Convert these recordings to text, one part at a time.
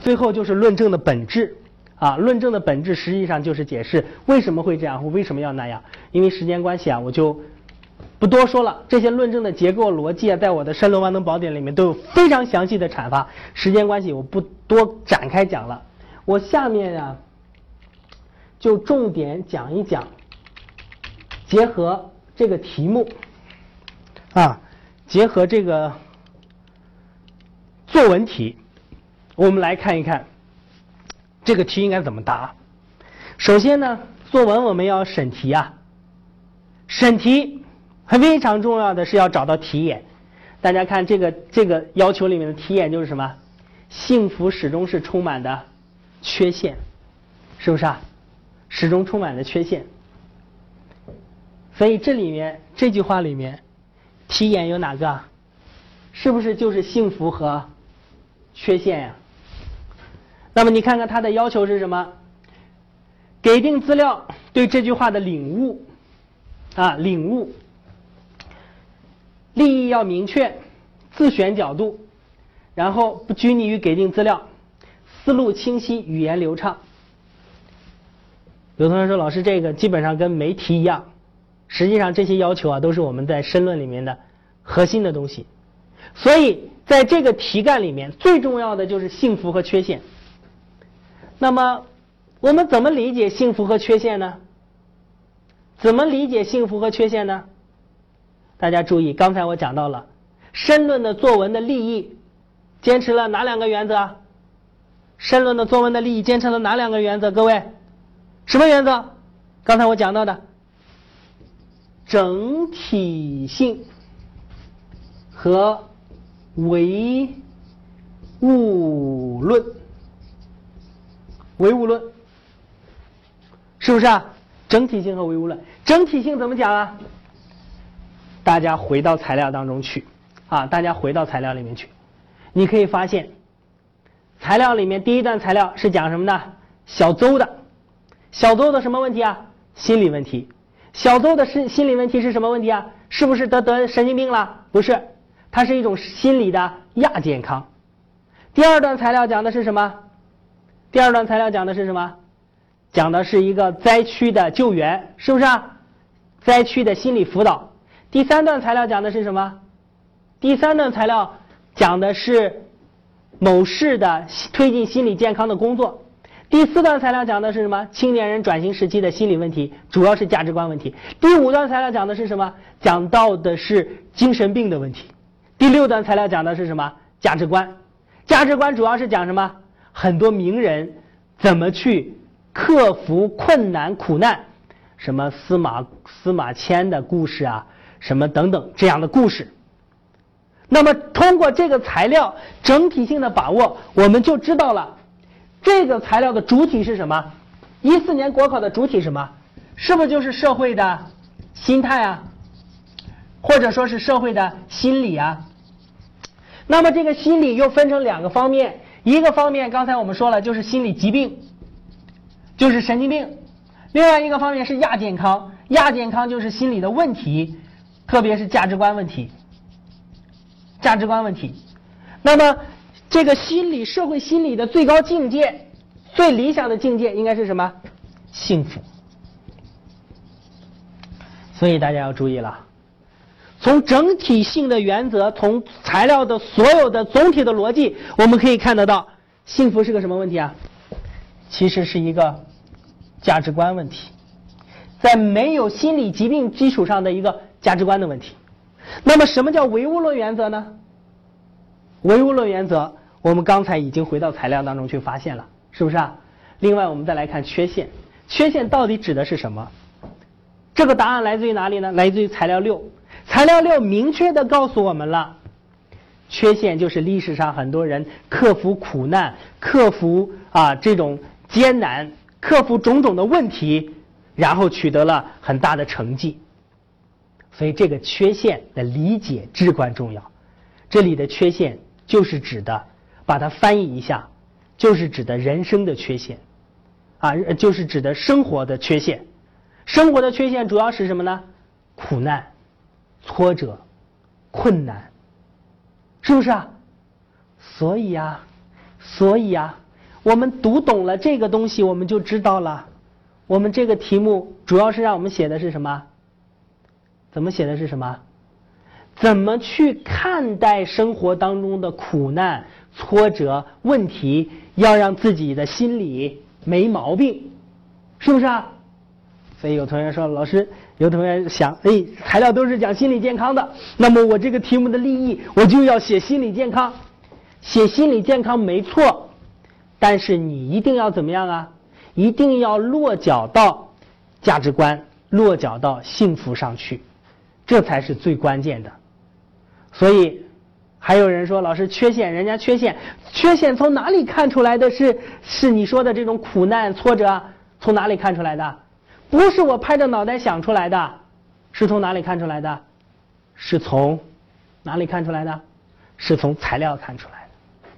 最后就是论证的本质啊，论证的本质实际上就是解释为什么会这样或为什么要那样。因为时间关系啊，我就不多说了。这些论证的结构逻辑啊，在我的《申论万能宝典》里面都有非常详细的阐发。时间关系，我不多展开讲了。我下面呀，就重点讲一讲，结合这个题目啊，结合这个作文题，我们来看一看这个题应该怎么答。首先呢，作文我们要审题啊，审题非常重要的是要找到题眼。大家看这个这个要求里面的题眼就是什么？幸福始终是充满的。缺陷，是不是啊？始终充满的缺陷。所以这里面这句话里面，题眼有哪个？是不是就是幸福和缺陷呀？那么你看看他的要求是什么？给定资料对这句话的领悟啊，领悟，立意要明确，自选角度，然后不拘泥于给定资料。思路清晰，语言流畅。有同学说：“老师，这个基本上跟没题一样。”实际上，这些要求啊，都是我们在申论里面的核心的东西。所以，在这个题干里面，最重要的就是幸福和缺陷。那么，我们怎么理解幸福和缺陷呢？怎么理解幸福和缺陷呢？大家注意，刚才我讲到了申论的作文的立意，坚持了哪两个原则？申论的作文的立意坚持了哪两个原则？各位，什么原则？刚才我讲到的整体性和唯物论，唯物论是不是啊？整体性和唯物论，整体性怎么讲啊？大家回到材料当中去啊！大家回到材料里面去，你可以发现。材料里面第一段材料是讲什么的？小邹的，小邹的什么问题啊？心理问题。小邹的心心理问题是什么问题啊？是不是得得神经病了？不是，它是一种心理的亚健康。第二段材料讲的是什么？第二段材料讲的是什么？讲的是一个灾区的救援，是不是啊？灾区的心理辅导。第三段材料讲的是什么？第三段材料讲的是。某市的推进心理健康的工作。第四段材料讲的是什么？青年人转型时期的心理问题，主要是价值观问题。第五段材料讲的是什么？讲到的是精神病的问题。第六段材料讲的是什么？价值观。价值观主要是讲什么？很多名人怎么去克服困难苦难？什么司马司马迁的故事啊？什么等等这样的故事。那么，通过这个材料整体性的把握，我们就知道了这个材料的主体是什么。一四年国考的主体什么？是不是就是社会的心态啊？或者说是社会的心理啊？那么这个心理又分成两个方面，一个方面刚才我们说了，就是心理疾病，就是神经病；另外一个方面是亚健康，亚健康就是心理的问题，特别是价值观问题。价值观问题，那么这个心理社会心理的最高境界，最理想的境界应该是什么？幸福。所以大家要注意了，从整体性的原则，从材料的所有的总体的逻辑，我们可以看得到，幸福是个什么问题啊？其实是一个价值观问题，在没有心理疾病基础上的一个价值观的问题。那么，什么叫唯物论原则呢？唯物论原则，我们刚才已经回到材料当中去发现了，是不是啊？另外，我们再来看缺陷，缺陷到底指的是什么？这个答案来自于哪里呢？来自于材料六。材料六明确的告诉我们了，缺陷就是历史上很多人克服苦难、克服啊这种艰难、克服种种的问题，然后取得了很大的成绩。所以，这个缺陷的理解至关重要。这里的缺陷就是指的，把它翻译一下，就是指的人生的缺陷，啊，就是指的生活的缺陷。生活的缺陷主要是什么呢？苦难、挫折、困难，是不是啊？所以啊，所以啊，我们读懂了这个东西，我们就知道了。我们这个题目主要是让我们写的是什么？怎么写的是什么？怎么去看待生活当中的苦难、挫折、问题？要让自己的心理没毛病，是不是啊？所以有同学说，老师，有同学想，哎，材料都是讲心理健康的，那么我这个题目的立意，我就要写心理健康，写心理健康没错，但是你一定要怎么样啊？一定要落脚到价值观，落脚到幸福上去，这才是最关键的。所以，还有人说，老师缺陷，人家缺陷，缺陷从哪里看出来的？是是你说的这种苦难挫折，从哪里看出来的？不是我拍着脑袋想出来的，是从哪里看出来的？是从哪里看出来的？是从材料看出来的。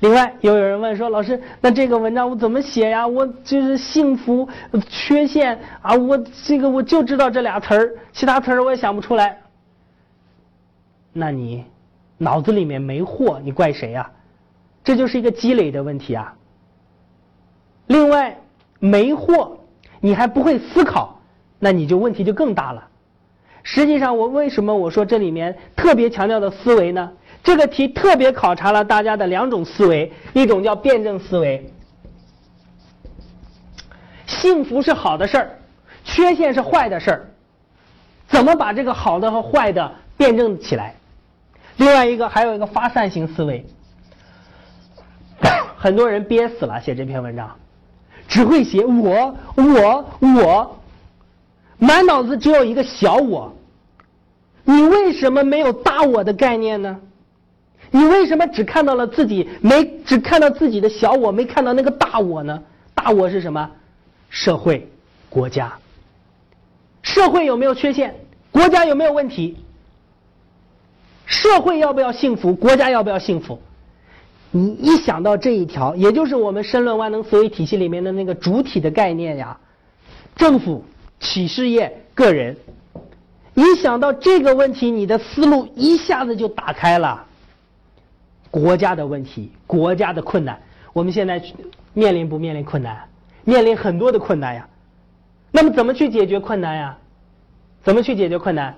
另外，又有人问说，老师，那这个文章我怎么写呀？我就是幸福缺陷啊，我这个我就知道这俩词儿，其他词儿我也想不出来。那你脑子里面没货，你怪谁呀？这就是一个积累的问题啊。另外，没货，你还不会思考，那你就问题就更大了。实际上，我为什么我说这里面特别强调的思维呢？这个题特别考察了大家的两种思维，一种叫辩证思维。幸福是好的事儿，缺陷是坏的事儿，怎么把这个好的和坏的辩证起来？另外一个还有一个发散型思维，很多人憋死了写这篇文章，只会写我我我，满脑子只有一个小我。你为什么没有大我的概念呢？你为什么只看到了自己，没只看到自己的小我，没看到那个大我呢？大我是什么？社会、国家。社会有没有缺陷？国家有没有问题？社会要不要幸福？国家要不要幸福？你一想到这一条，也就是我们申论万能思维体系里面的那个主体的概念呀，政府、企事业、个人，一想到这个问题，你的思路一下子就打开了。国家的问题，国家的困难，我们现在面临不面临困难？面临很多的困难呀。那么怎么去解决困难呀？怎么去解决困难？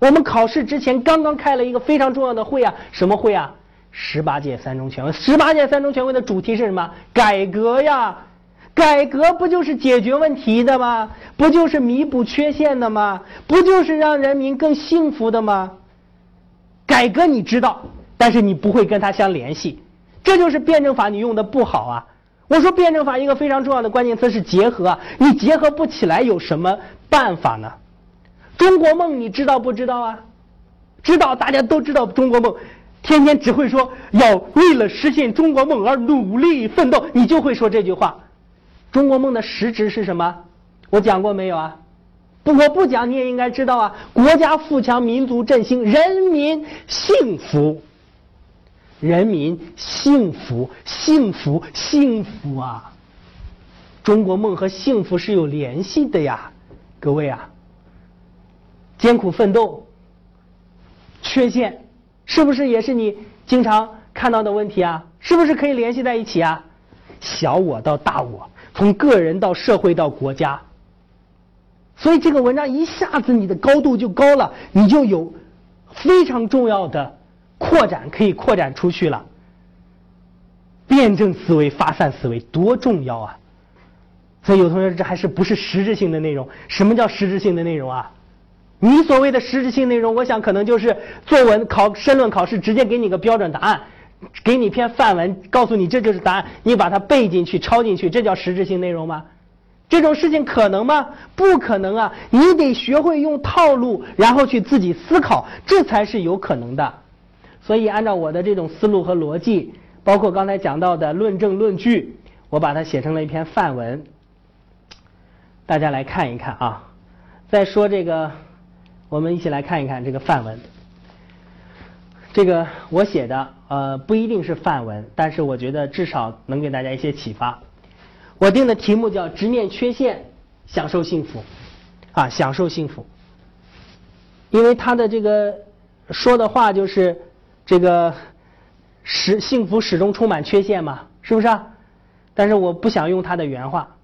我们考试之前刚刚开了一个非常重要的会啊，什么会啊？十八届三中全会。十八届三中全会的主题是什么？改革呀！改革不就是解决问题的吗？不就是弥补缺陷的吗？不就是让人民更幸福的吗？改革你知道，但是你不会跟它相联系，这就是辩证法你用的不好啊！我说辩证法一个非常重要的关键词是结合，你结合不起来有什么办法呢？中国梦你知道不知道啊？知道，大家都知道中国梦，天天只会说要为了实现中国梦而努力奋斗，你就会说这句话。中国梦的实质是什么？我讲过没有啊？不，我不讲你也应该知道啊。国家富强，民族振兴，人民幸福，人民幸福，幸福，幸福啊！中国梦和幸福是有联系的呀，各位啊。艰苦奋斗，缺陷，是不是也是你经常看到的问题啊？是不是可以联系在一起啊？小我到大我，从个人到社会到国家，所以这个文章一下子你的高度就高了，你就有非常重要的扩展可以扩展出去了。辩证思维、发散思维多重要啊！所以有同学这还是不是实质性的内容？什么叫实质性的内容啊？你所谓的实质性内容，我想可能就是作文考申论考试直接给你个标准答案，给你篇范文，告诉你这就是答案，你把它背进去、抄进去，这叫实质性内容吗？这种事情可能吗？不可能啊！你得学会用套路，然后去自己思考，这才是有可能的。所以，按照我的这种思路和逻辑，包括刚才讲到的论证论据，我把它写成了一篇范文，大家来看一看啊。再说这个。我们一起来看一看这个范文。这个我写的，呃，不一定是范文，但是我觉得至少能给大家一些启发。我定的题目叫“直面缺陷，享受幸福”，啊，享受幸福。因为他的这个说的话就是这个始幸福始终充满缺陷嘛，是不是啊？但是我不想用他的原话。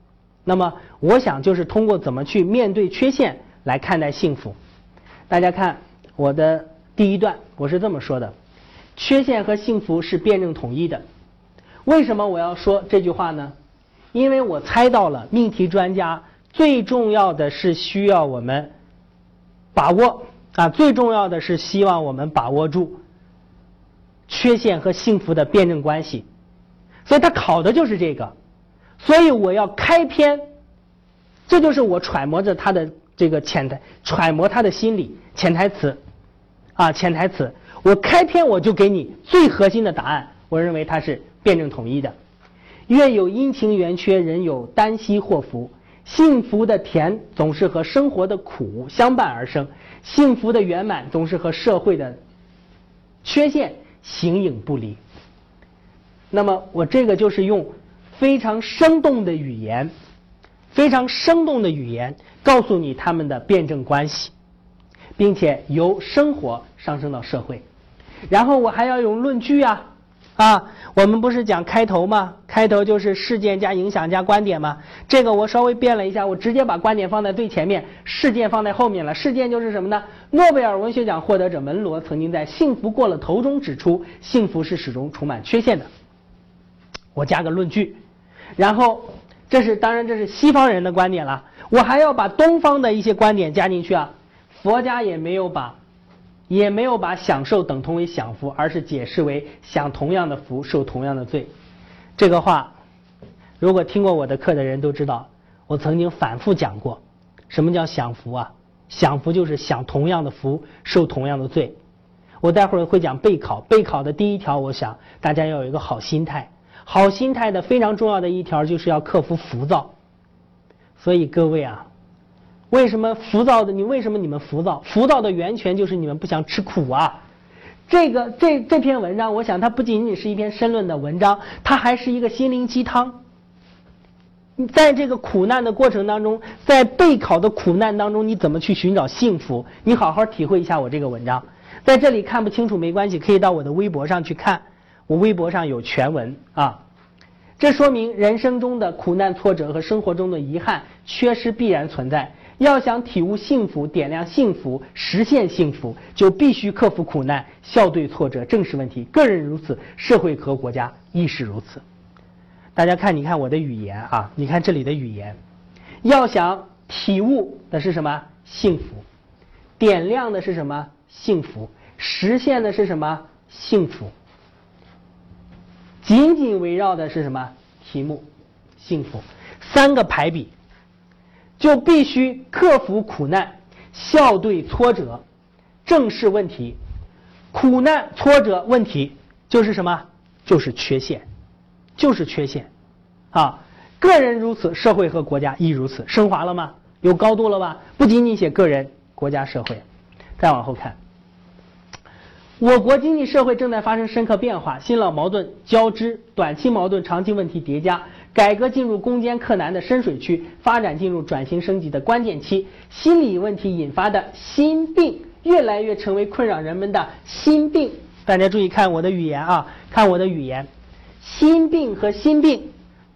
那么，我想就是通过怎么去面对缺陷来看待幸福。大家看我的第一段，我是这么说的：缺陷和幸福是辩证统一的。为什么我要说这句话呢？因为我猜到了命题专家最重要的是需要我们把握啊，最重要的是希望我们把握住缺陷和幸福的辩证关系。所以他考的就是这个。所以我要开篇，这就是我揣摩着他的这个潜台，揣摩他的心理潜台词啊，潜台词。我开篇我就给你最核心的答案，我认为它是。辩证统一的，月有阴晴圆缺，人有旦夕祸福。幸福的甜总是和生活的苦相伴而生，幸福的圆满总是和社会的缺陷形影不离。那么，我这个就是用非常生动的语言，非常生动的语言告诉你他们的辩证关系，并且由生活上升到社会，然后我还要用论据啊。啊，我们不是讲开头吗？开头就是事件加影响加观点吗？这个我稍微变了一下，我直接把观点放在最前面，事件放在后面了。事件就是什么呢？诺贝尔文学奖获得者门罗曾经在《幸福过了头》中指出，幸福是始终充满缺陷的。我加个论据，然后这是当然这是西方人的观点了，我还要把东方的一些观点加进去啊。佛家也没有把。也没有把享受等同为享福，而是解释为享同样的福受同样的罪。这个话，如果听过我的课的人都知道，我曾经反复讲过。什么叫享福啊？享福就是享同样的福受同样的罪。我待会儿会讲备考，备考的第一条，我想大家要有一个好心态。好心态的非常重要的一条就是要克服浮躁。所以各位啊。为什么浮躁的？你为什么你们浮躁？浮躁的源泉就是你们不想吃苦啊！这个这这篇文章，我想它不仅仅是一篇申论的文章，它还是一个心灵鸡汤。在这个苦难的过程当中，在备考的苦难当中，你怎么去寻找幸福？你好好体会一下我这个文章。在这里看不清楚没关系，可以到我的微博上去看，我微博上有全文啊。这说明人生中的苦难挫折和生活中的遗憾缺失必然存在。要想体悟幸福、点亮幸福、实现幸福，就必须克服苦难、笑对挫折、正视问题。个人如此，社会和国家亦是如此。大家看，你看我的语言啊，你看这里的语言，要想体悟的是什么？幸福，点亮的是什么？幸福，实现的是什么？幸福，紧紧围绕的是什么？题目，幸福，三个排比。就必须克服苦难，笑对挫折，正视问题。苦难、挫折、问题就是什么？就是缺陷，就是缺陷。啊，个人如此，社会和国家亦如此。升华了吗？有高度了吧？不仅仅写个人、国家、社会。再往后看，我国经济社会正在发生深刻变化，新老矛盾交织，短期矛盾、长期问题叠加。改革进入攻坚克难的深水区，发展进入转型升级的关键期。心理问题引发的心病，越来越成为困扰人们的心病。大家注意看我的语言啊，看我的语言，心病和心病，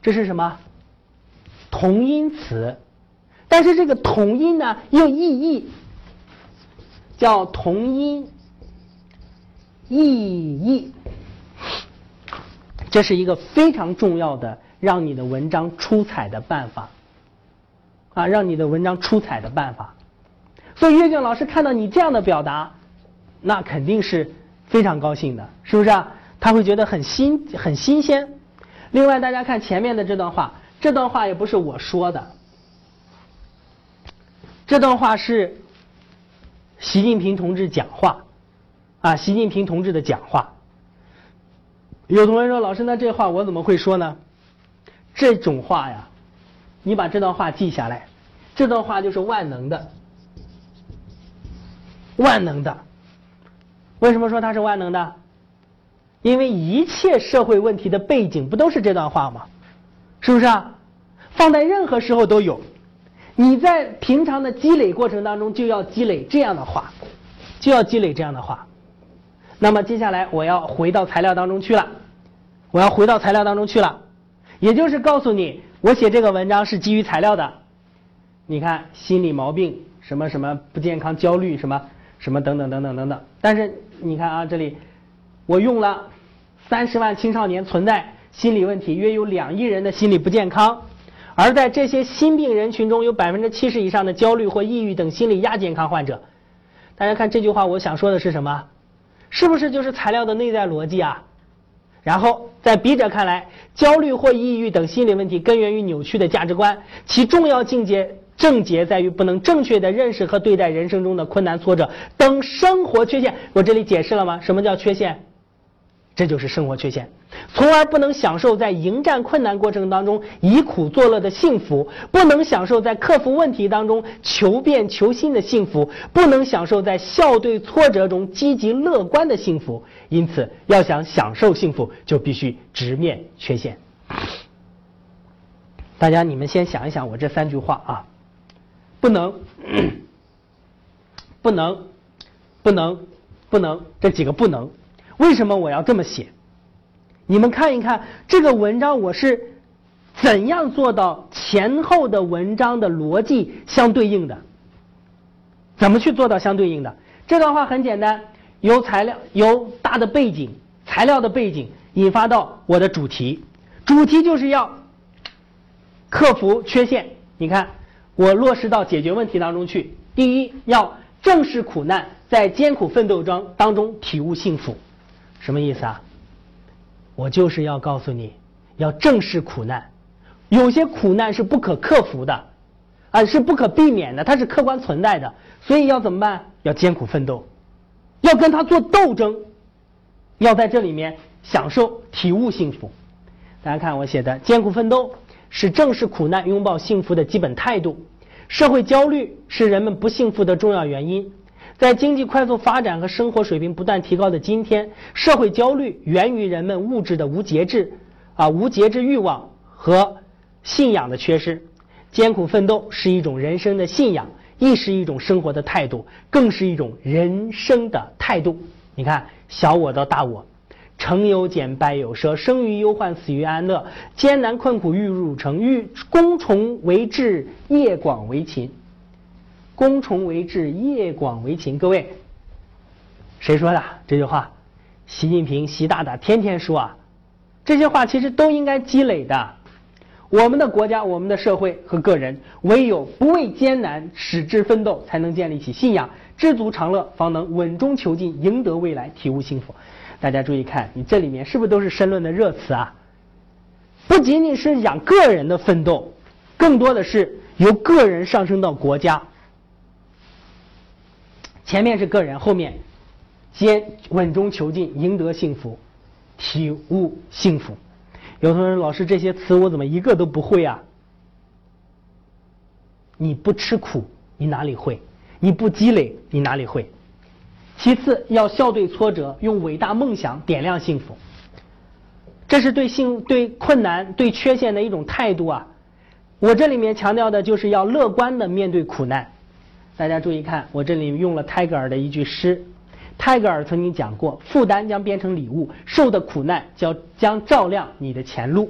这是什么？同音词，但是这个同音呢又异义，叫同音意义。这是一个非常重要的。让你的文章出彩的办法，啊，让你的文章出彩的办法。所以阅卷老师看到你这样的表达，那肯定是非常高兴的，是不是啊？他会觉得很新、很新鲜。另外，大家看前面的这段话，这段话也不是我说的，这段话是习近平同志讲话，啊，习近平同志的讲话。有同学说：“老师，那这话我怎么会说呢？”这种话呀，你把这段话记下来，这段话就是万能的，万能的。为什么说它是万能的？因为一切社会问题的背景不都是这段话吗？是不是啊？放在任何时候都有。你在平常的积累过程当中就要积累这样的话，就要积累这样的话。那么接下来我要回到材料当中去了，我要回到材料当中去了。也就是告诉你，我写这个文章是基于材料的。你看，心理毛病，什么什么不健康、焦虑，什么什么等等等等等等。但是你看啊，这里我用了三十万青少年存在心理问题，约有两亿人的心理不健康。而在这些心病人群中，有百分之七十以上的焦虑或抑郁等心理亚健康患者。大家看这句话，我想说的是什么？是不是就是材料的内在逻辑啊？然后在笔者看来，焦虑或抑郁等心理问题根源于扭曲的价值观，其重要境界症结在于不能正确的认识和对待人生中的困难挫折等生活缺陷。我这里解释了吗？什么叫缺陷？这就是生活缺陷，从而不能享受在迎战困难过程当中以苦作乐的幸福，不能享受在克服问题当中求变求新的幸福，不能享受在笑对挫折中积极乐观的幸福。因此，要想享受幸福，就必须直面缺陷。大家，你们先想一想我这三句话啊，不能，不能，不能，不能，这几个不能。为什么我要这么写？你们看一看这个文章，我是怎样做到前后的文章的逻辑相对应的？怎么去做到相对应的？这段话很简单，由材料、由大的背景、材料的背景引发到我的主题，主题就是要克服缺陷。你看，我落实到解决问题当中去。第一，要正视苦难，在艰苦奋斗中当中体悟幸福。什么意思啊？我就是要告诉你，要正视苦难，有些苦难是不可克服的，啊，是不可避免的，它是客观存在的，所以要怎么办？要艰苦奋斗，要跟他做斗争，要在这里面享受体悟幸福。大家看我写的，艰苦奋斗是正视苦难、拥抱幸福的基本态度。社会焦虑是人们不幸福的重要原因。在经济快速发展和生活水平不断提高的今天，社会焦虑源于人们物质的无节制，啊，无节制欲望和信仰的缺失。艰苦奋斗是一种人生的信仰，亦是一种生活的态度，更是一种人生的态度。你看，小我到大我，成有减，败有奢，生于忧患，死于安乐，艰难困苦欲入城，欲攻虫为志，业广为勤。攻虫为志，业广为勤。各位，谁说的这句话？习近平，习大大天天说啊。这些话其实都应该积累的。我们的国家、我们的社会和个人，唯有不畏艰难，矢志奋斗，才能建立起信仰，知足常乐，方能稳中求进，赢得未来，体悟幸福。大家注意看，你这里面是不是都是申论的热词啊？不仅仅是讲个人的奋斗，更多的是由个人上升到国家。前面是个人，后面先稳中求进，赢得幸福，体悟幸福。有同学说：“老师，这些词我怎么一个都不会啊？”你不吃苦，你哪里会？你不积累，你哪里会？其次，要笑对挫折，用伟大梦想点亮幸福。这是对幸、对困难、对缺陷的一种态度啊！我这里面强调的就是要乐观的面对苦难。大家注意看，我这里用了泰戈尔的一句诗。泰戈尔曾经讲过：“负担将变成礼物，受的苦难将将照亮你的前路。”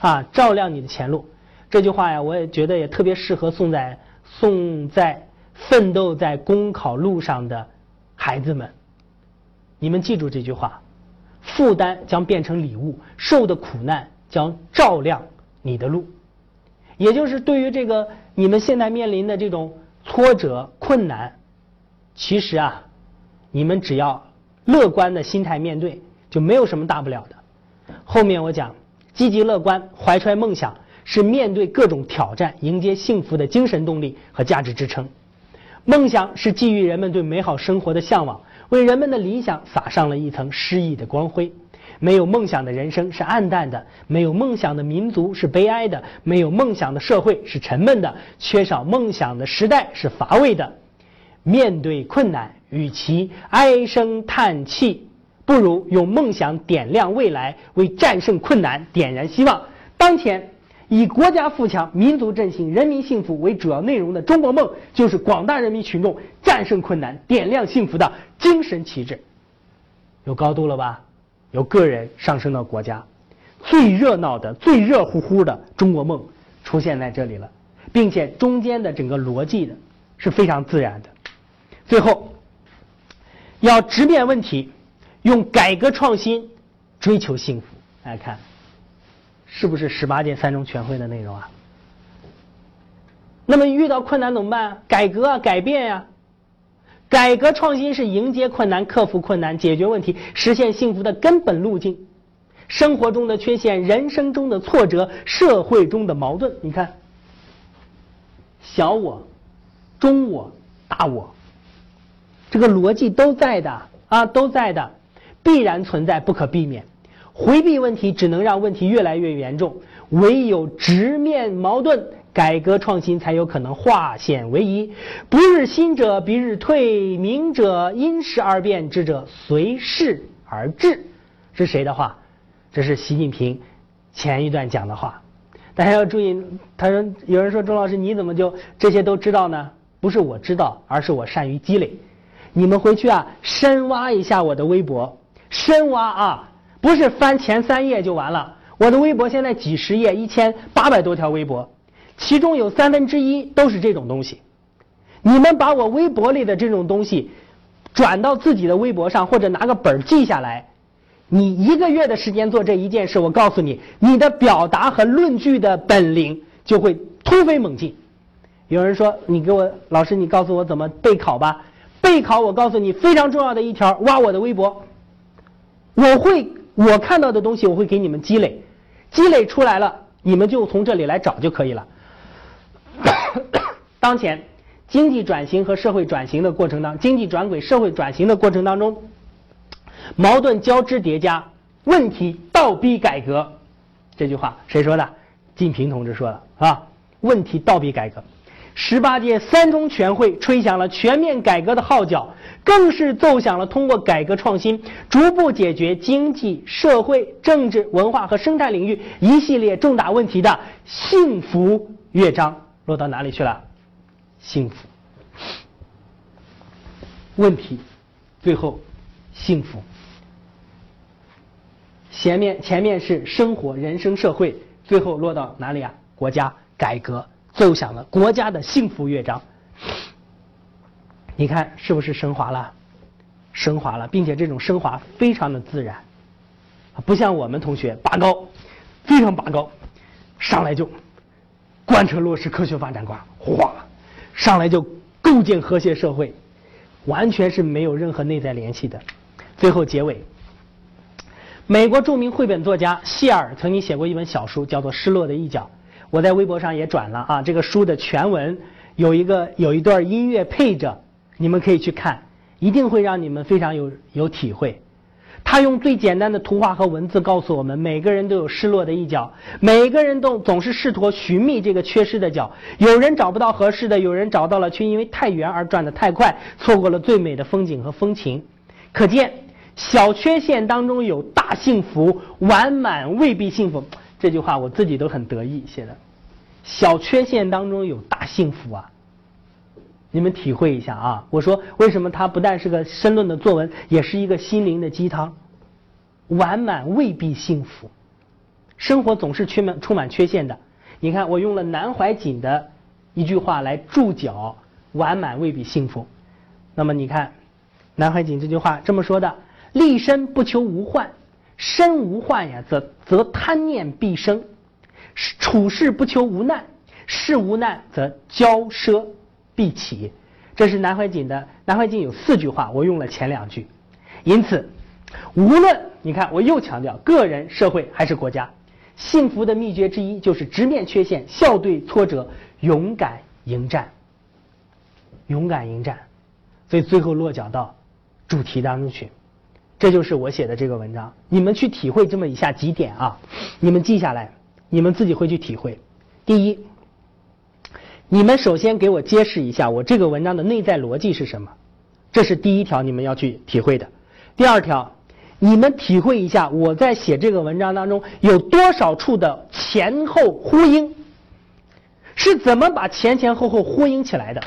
啊，照亮你的前路。这句话呀，我也觉得也特别适合送在送在奋斗在公考路上的孩子们。你们记住这句话：负担将变成礼物，受的苦难将照亮你的路。也就是对于这个你们现在面临的这种。挫折、困难，其实啊，你们只要乐观的心态面对，就没有什么大不了的。后面我讲，积极乐观、怀揣梦想，是面对各种挑战、迎接幸福的精神动力和价值支撑。梦想是寄予人们对美好生活的向往，为人们的理想撒上了一层诗意的光辉。没有梦想的人生是暗淡的，没有梦想的民族是悲哀的，没有梦想的社会是沉闷的，缺少梦想的时代是乏味的。面对困难，与其唉声叹气，不如用梦想点亮未来，为战胜困难点燃希望。当前以国家富强、民族振兴、人民幸福为主要内容的中国梦，就是广大人民群众战胜困难、点亮幸福的精神旗帜。有高度了吧？由个人上升到国家，最热闹的、最热乎乎的中国梦出现在这里了，并且中间的整个逻辑的是非常自然的。最后，要直面问题，用改革创新追求幸福。大家看，是不是十八届三中全会的内容啊？那么遇到困难怎么办？改革啊，改变呀！改革创新是迎接困难、克服困难、解决问题、实现幸福的根本路径。生活中的缺陷、人生中的挫折、社会中的矛盾，你看，小我、中我、大我，这个逻辑都在的啊，都在的，必然存在，不可避免。回避问题只能让问题越来越严重，唯有直面矛盾。改革创新才有可能化险为夷。不日新者必日退，明者因时而变，智者随势而治。是谁的话？这是习近平前一段讲的话。大家要注意，他说有人说钟老师你怎么就这些都知道呢？不是我知道，而是我善于积累。你们回去啊，深挖一下我的微博，深挖啊，不是翻前三页就完了。我的微博现在几十页，一千八百多条微博。其中有三分之一都是这种东西，你们把我微博里的这种东西转到自己的微博上，或者拿个本儿记下来，你一个月的时间做这一件事，我告诉你，你的表达和论据的本领就会突飞猛进。有人说，你给我老师，你告诉我怎么备考吧？备考，我告诉你非常重要的一条，挖我的微博，我会我看到的东西，我会给你们积累，积累出来了，你们就从这里来找就可以了。当前经济转型和社会转型的过程当经济转轨、社会转型的过程当中，矛盾交织叠加，问题倒逼改革。这句话谁说的？近平同志说的啊！问题倒逼改革。十八届三中全会吹响了全面改革的号角，更是奏响了通过改革创新逐步解决经济社会政治文化和生态领域一系列重大问题的幸福乐章。落到哪里去了？幸福。问题，最后幸福。前面前面是生活、人生、社会，最后落到哪里啊？国家改革奏响了国家的幸福乐章。你看是不是升华了？升华了，并且这种升华非常的自然，不像我们同学拔高，非常拔高，上来就。贯彻落实科学发展观，哗，上来就构建和谐社会，完全是没有任何内在联系的。最后结尾，美国著名绘本作家谢尔曾经写过一本小书，叫做《失落的一角》，我在微博上也转了啊。这个书的全文有一个有一段音乐配着，你们可以去看，一定会让你们非常有有体会。他用最简单的图画和文字告诉我们：每个人都有失落的一角，每个人都总是试图寻觅这个缺失的角。有人找不到合适的，有人找到了，却因为太远而转得太快，错过了最美的风景和风情。可见，小缺陷当中有大幸福，完满未必幸福。这句话我自己都很得意写的。小缺陷当中有大幸福啊！你们体会一下啊！我说为什么它不但是个申论的作文，也是一个心灵的鸡汤。完满未必幸福，生活总是缺满充满缺陷的。你看，我用了南怀瑾的一句话来注脚：完满未必幸福。那么你看，南怀瑾这句话这么说的：立身不求无患，身无患呀，则则贪念必生；处事不求无难，事无难则骄奢。必起，这是南怀瑾的。南怀瑾有四句话，我用了前两句。因此，无论你看，我又强调，个人、社会还是国家，幸福的秘诀之一就是直面缺陷，笑对挫折，勇敢迎战。勇敢迎战，所以最后落脚到主题当中去。这就是我写的这个文章，你们去体会这么以下几点啊，你们记下来，你们自己会去体会。第一。你们首先给我揭示一下，我这个文章的内在逻辑是什么？这是第一条，你们要去体会的。第二条，你们体会一下我在写这个文章当中有多少处的前后呼应，是怎么把前前后后呼应起来的？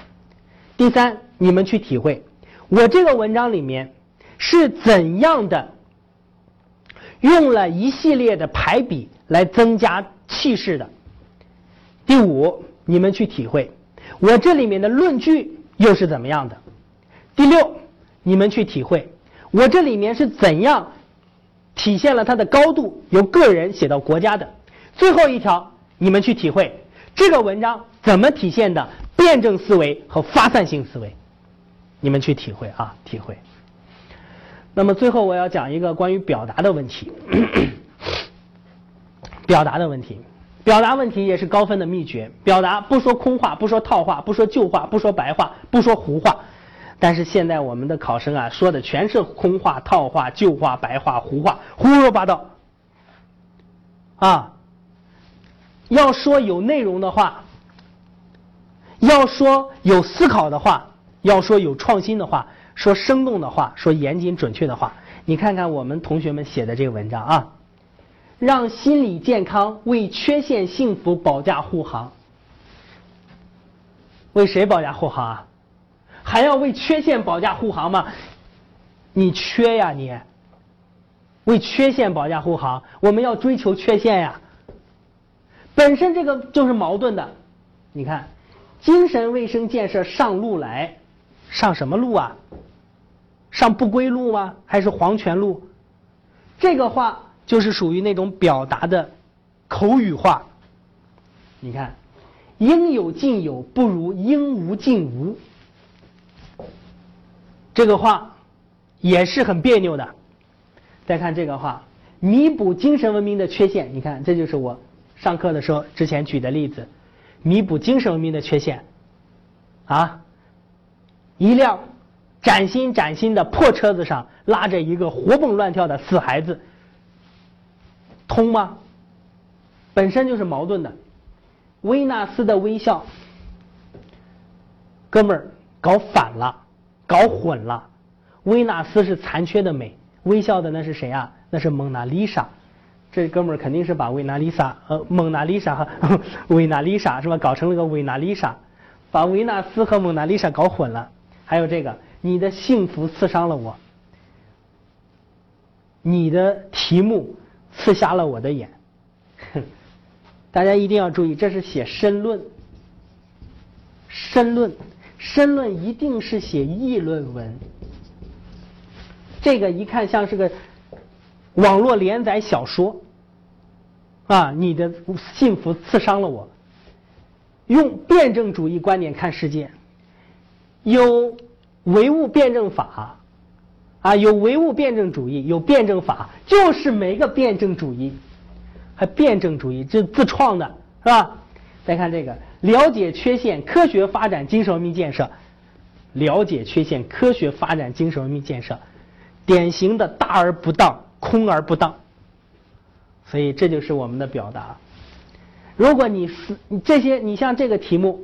第三，你们去体会我这个文章里面是怎样的用了一系列的排比来增加气势的。第五，你们去体会，我这里面的论据又是怎么样的？第六，你们去体会，我这里面是怎样体现了它的高度，由个人写到国家的。最后一条，你们去体会这个文章怎么体现的辩证思维和发散性思维。你们去体会啊，体会。那么最后我要讲一个关于表达的问题，表达的问题，表达问题也是高分的秘诀。表达不说空话，不说套话，不说旧话，不说白话，不说胡话。但是现在我们的考生啊，说的全是空话、套话、旧话、白话、胡话，胡说八道。啊，要说有内容的话，要说有思考的话，要说有创新的话。说生动的话，说严谨准确的话。你看看我们同学们写的这个文章啊，让心理健康为缺陷幸福保驾护航。为谁保驾护航啊？还要为缺陷保驾护航吗？你缺呀你！为缺陷保驾护航，我们要追求缺陷呀。本身这个就是矛盾的。你看，精神卫生建设上路来，上什么路啊？上不归路吗？还是黄泉路？这个话就是属于那种表达的口语化。你看，应有尽有不如应无尽无。这个话也是很别扭的。再看这个话，弥补精神文明的缺陷。你看，这就是我上课的时候之前举的例子，弥补精神文明的缺陷。啊，一辆。崭新崭新的破车子上拉着一个活蹦乱跳的死孩子，通吗？本身就是矛盾的。维纳斯的微笑，哥们儿搞反了，搞混了。维纳斯是残缺的美，微笑的那是谁啊？那是蒙娜丽莎。这哥们儿肯定是把维娜丽莎呃蒙娜丽莎和维娜丽莎是吧？搞成了个维娜丽莎，把维纳斯和蒙娜丽莎搞混了。还有这个。你的幸福刺伤了我，你的题目刺瞎了我的眼。大家一定要注意，这是写申论，申论，申论一定是写议论文。这个一看像是个网络连载小说啊！你的幸福刺伤了我，用辩证主义观点看世界，有。唯物辩证法，啊，有唯物辩证主义，有辩证法，就是没个辩证主义，还辩证主义，这自创的，是吧？再看这个，了解缺陷，科学发展精神文明建设，了解缺陷，科学发展精神文明建设，典型的大而不当，空而不当，所以这就是我们的表达。如果你是这些，你像这个题目，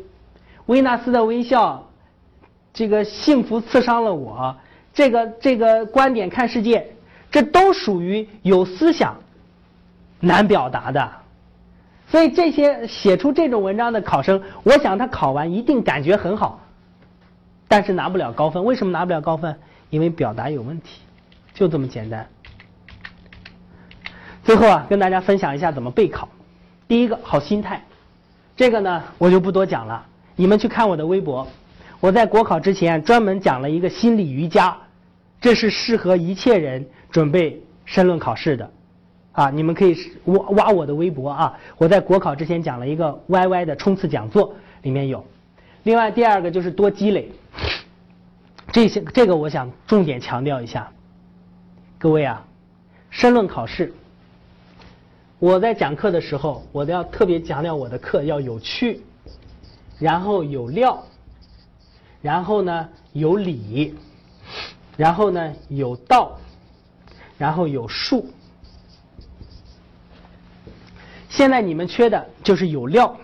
维纳斯的微笑。这个幸福刺伤了我，这个这个观点看世界，这都属于有思想、难表达的。所以这些写出这种文章的考生，我想他考完一定感觉很好，但是拿不了高分。为什么拿不了高分？因为表达有问题，就这么简单。最后啊，跟大家分享一下怎么备考。第一个，好心态，这个呢我就不多讲了，你们去看我的微博。我在国考之前专门讲了一个心理瑜伽，这是适合一切人准备申论考试的，啊，你们可以挖挖我的微博啊。我在国考之前讲了一个 YY 的冲刺讲座，里面有。另外第二个就是多积累，这些这个我想重点强调一下，各位啊，申论考试，我在讲课的时候，我都要特别强调我的课要有趣，然后有料。然后呢，有理，然后呢，有道，然后有术。现在你们缺的就是有料。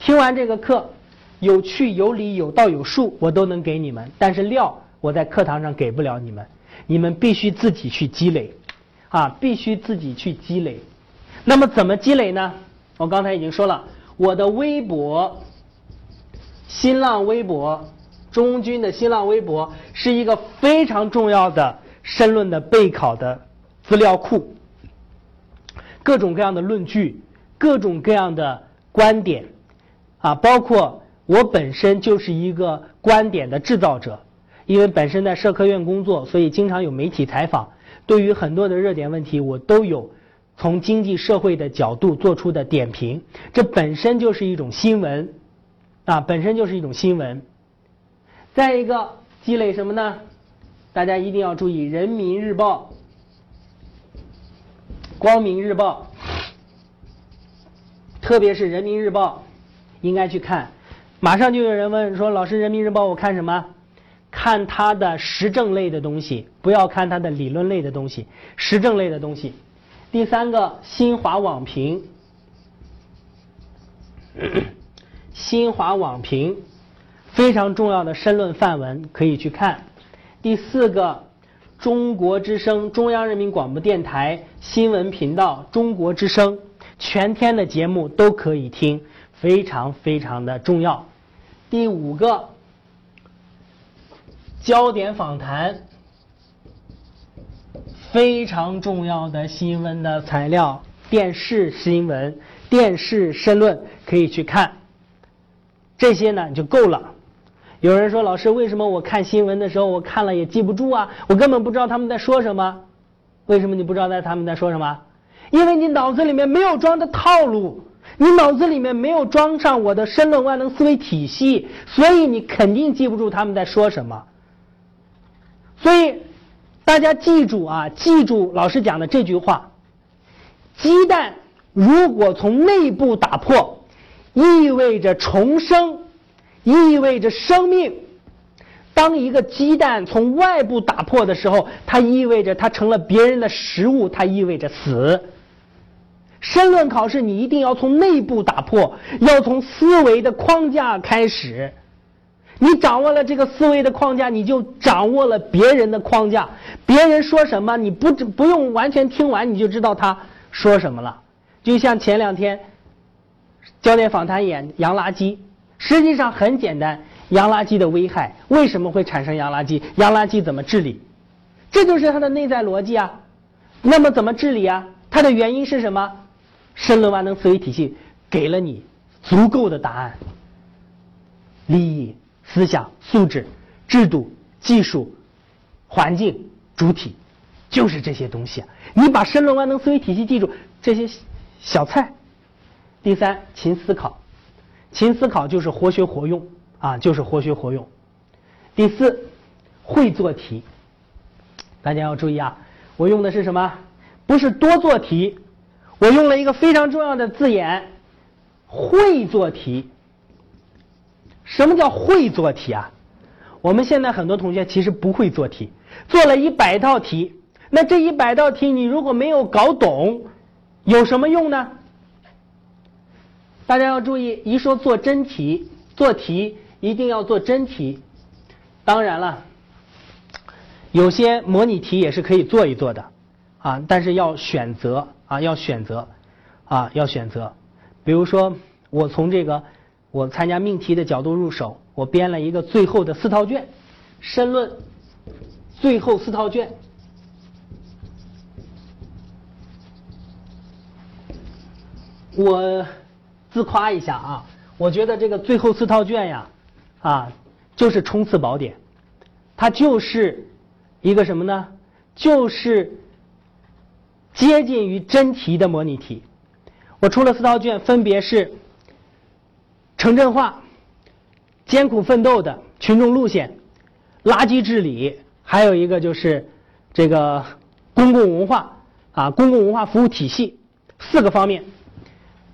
听完这个课，有趣、有理、有道、有术，我都能给你们。但是料，我在课堂上给不了你们，你们必须自己去积累，啊，必须自己去积累。那么怎么积累呢？我刚才已经说了，我的微博。新浪微博，中军的新浪微博是一个非常重要的申论的备考的资料库，各种各样的论据，各种各样的观点，啊，包括我本身就是一个观点的制造者，因为本身在社科院工作，所以经常有媒体采访，对于很多的热点问题，我都有从经济社会的角度做出的点评，这本身就是一种新闻，啊，本身就是一种新闻。再一个积累什么呢？大家一定要注意，《人民日报》。光明日报，特别是人民日报，应该去看。马上就有人问说：“老师，人民日报我看什么？看它的时政类的东西，不要看它的理论类的东西，时政类的东西。”第三个，新华网评，新华网评非常重要的申论范文可以去看。第四个。中国之声、中央人民广播电台新闻频道、中国之声全天的节目都可以听，非常非常的重要。第五个，焦点访谈，非常重要的新闻的材料，电视新闻、电视申论可以去看，这些呢就够了。有人说：“老师，为什么我看新闻的时候，我看了也记不住啊？我根本不知道他们在说什么。为什么你不知道在他们在说什么？因为你脑子里面没有装的套路，你脑子里面没有装上我的申论万能思维体系，所以你肯定记不住他们在说什么。所以大家记住啊，记住老师讲的这句话：鸡蛋如果从内部打破，意味着重生。”意味着生命。当一个鸡蛋从外部打破的时候，它意味着它成了别人的食物，它意味着死。申论考试你一定要从内部打破，要从思维的框架开始。你掌握了这个思维的框架，你就掌握了别人的框架。别人说什么，你不不用完全听完，你就知道他说什么了。就像前两天焦点访谈演洋垃圾。实际上很简单，洋垃圾的危害为什么会产生洋垃圾？洋垃圾怎么治理？这就是它的内在逻辑啊。那么怎么治理啊？它的原因是什么？申论万能思维体系给了你足够的答案。利益、思想、素质、制度、技术、环境、主体，就是这些东西。你把申论万能思维体系记住，这些小菜。第三，勤思考。勤思考就是活学活用啊，就是活学活用。第四，会做题，大家要注意啊，我用的是什么？不是多做题，我用了一个非常重要的字眼，会做题。什么叫会做题啊？我们现在很多同学其实不会做题，做了一百道题，那这一百道题你如果没有搞懂，有什么用呢？大家要注意，一说做真题，做题一定要做真题。当然了，有些模拟题也是可以做一做的，啊，但是要选择啊，要选择，啊，要选择。比如说，我从这个我参加命题的角度入手，我编了一个最后的四套卷，申论最后四套卷，我。自夸一下啊，我觉得这个最后四套卷呀，啊，就是冲刺宝典，它就是一个什么呢？就是接近于真题的模拟题。我出了四套卷，分别是城镇化、艰苦奋斗的群众路线、垃圾治理，还有一个就是这个公共文化啊，公共文化服务体系四个方面。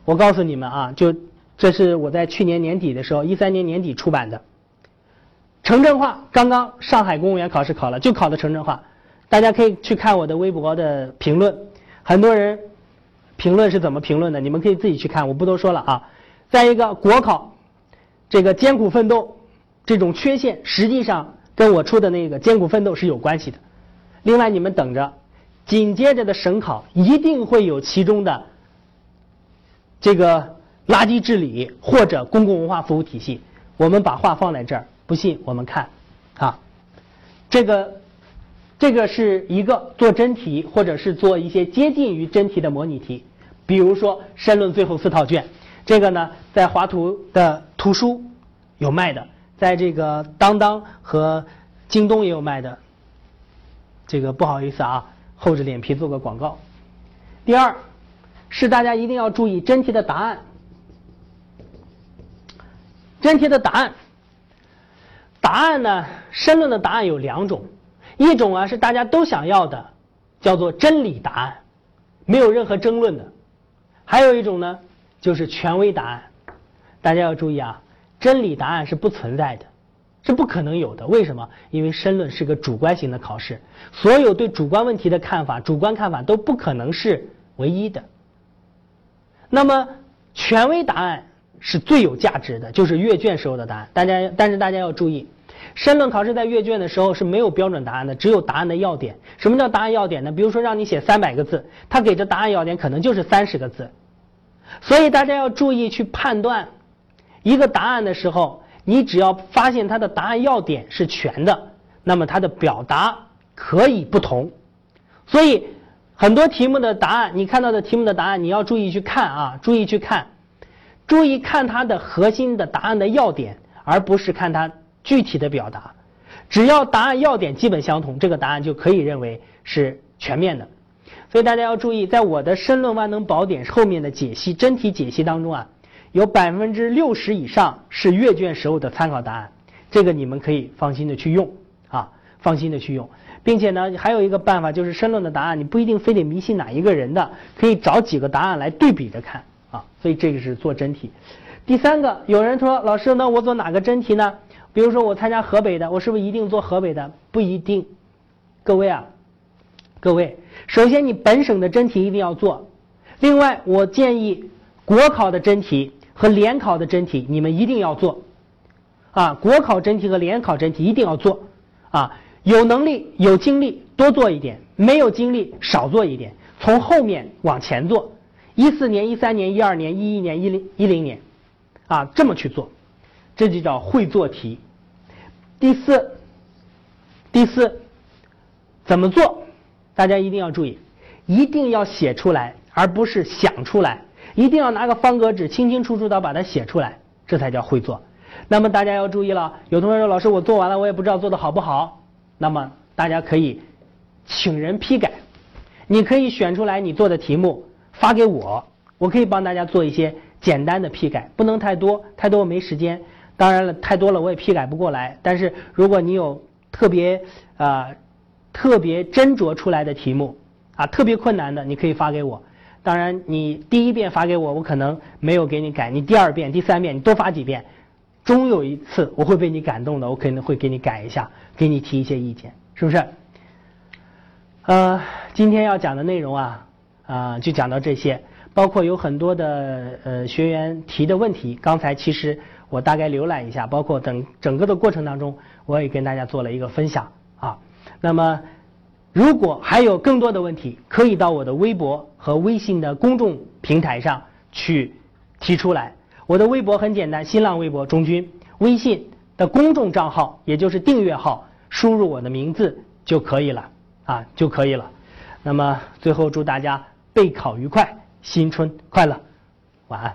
我告诉你们啊，就这是我在去年年底的时候，一三年年底出版的。城镇化刚刚上海公务员考试考了，就考的城镇化，大家可以去看我的微博的评论，很多人评论是怎么评论的，你们可以自己去看，我不多说了啊。再一个国考，这个艰苦奋斗这种缺陷，实际上跟我出的那个艰苦奋斗是有关系的。另外，你们等着，紧接着的省考一定会有其中的。这个垃圾治理或者公共文化服务体系，我们把话放在这儿，不信我们看，啊，这个这个是一个做真题，或者是做一些接近于真题的模拟题，比如说申论最后四套卷，这个呢在华图的图书有卖的，在这个当当和京东也有卖的。这个不好意思啊，厚着脸皮做个广告。第二，是大家一定要注意真题的答案。真题的答案，答案呢，申论的答案有两种，一种啊是大家都想要的，叫做真理答案，没有任何争论的；还有一种呢，就是权威答案。大家要注意啊，真理答案是不存在的。是不可能有的，为什么？因为申论是个主观型的考试，所有对主观问题的看法、主观看法都不可能是唯一的。那么，权威答案是最有价值的，就是阅卷时候的答案。大家，但是大家要注意，申论考试在阅卷的时候是没有标准答案的，只有答案的要点。什么叫答案要点呢？比如说让你写三百个字，他给的答案要点可能就是三十个字，所以大家要注意去判断一个答案的时候。你只要发现它的答案要点是全的，那么它的表达可以不同。所以很多题目的答案，你看到的题目的答案，你要注意去看啊，注意去看，注意看它的核心的答案的要点，而不是看它具体的表达。只要答案要点基本相同，这个答案就可以认为是全面的。所以大家要注意，在我的申论万能宝典后面的解析真题解析当中啊。有百分之六十以上是阅卷时候的参考答案，这个你们可以放心的去用啊，放心的去用，并且呢，还有一个办法就是申论的答案，你不一定非得迷信哪一个人的，可以找几个答案来对比着看啊，所以这个是做真题。第三个，有人说老师，那我做哪个真题呢？比如说我参加河北的，我是不是一定做河北的？不一定。各位啊，各位，首先你本省的真题一定要做，另外我建议国考的真题。和联考的真题，你们一定要做，啊，国考真题和联考真题一定要做，啊，有能力有精力多做一点，没有精力少做一点，从后面往前做，一四年、一三年、一二年、一一年、一零一零年，啊，这么去做，这就叫会做题。第四，第四，怎么做？大家一定要注意，一定要写出来，而不是想出来。一定要拿个方格纸，清清楚楚的把它写出来，这才叫会做。那么大家要注意了，有同学说老师我做完了，我也不知道做的好不好。那么大家可以请人批改，你可以选出来你做的题目发给我，我可以帮大家做一些简单的批改，不能太多，太多没时间。当然了，太多了我也批改不过来。但是如果你有特别啊特别斟酌出来的题目啊特别困难的，你可以发给我。当然，你第一遍发给我，我可能没有给你改。你第二遍、第三遍，你多发几遍，终有一次我会被你感动的，我肯定会给你改一下，给你提一些意见，是不是？呃，今天要讲的内容啊，啊，就讲到这些，包括有很多的呃学员提的问题，刚才其实我大概浏览一下，包括等整个的过程当中，我也跟大家做了一个分享啊。那么。如果还有更多的问题，可以到我的微博和微信的公众平台上去提出来。我的微博很简单，新浪微博中军，微信的公众账号也就是订阅号，输入我的名字就可以了啊，就可以了。那么最后祝大家备考愉快，新春快乐，晚安。